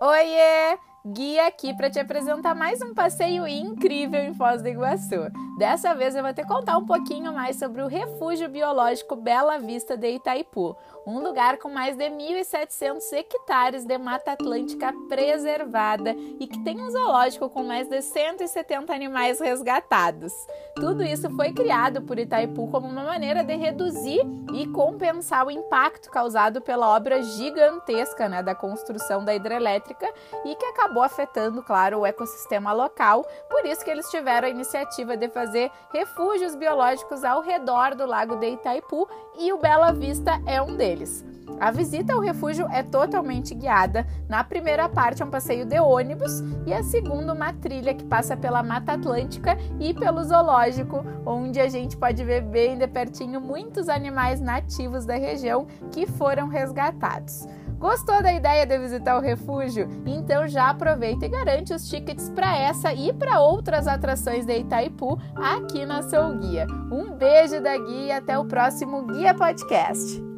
Oiê! Guia aqui para te apresentar mais um passeio incrível em Foz do Iguaçu. Dessa vez eu vou te contar um pouquinho mais sobre o Refúgio Biológico Bela Vista de Itaipu, um lugar com mais de 1.700 hectares de Mata Atlântica preservada e que tem um zoológico com mais de 170 animais resgatados. Tudo isso foi criado por Itaipu como uma maneira de reduzir e compensar o impacto causado pela obra gigantesca né, da construção da hidrelétrica e que acabou afetando, claro, o ecossistema local. Por isso que eles tiveram a iniciativa de fazer refúgios biológicos ao redor do lago de Itaipu e o Bela Vista é um deles. A visita ao refúgio é totalmente guiada. Na primeira parte é um passeio de ônibus e a segunda uma trilha que passa pela Mata Atlântica e pelo zoológico, onde a gente pode ver bem de pertinho muitos animais nativos da região que foram resgatados. Gostou da ideia de visitar o refúgio? Então já aproveita e garante os tickets para essa e para outras atrações de Itaipu aqui na Sou Guia. Um beijo da Guia e até o próximo Guia Podcast.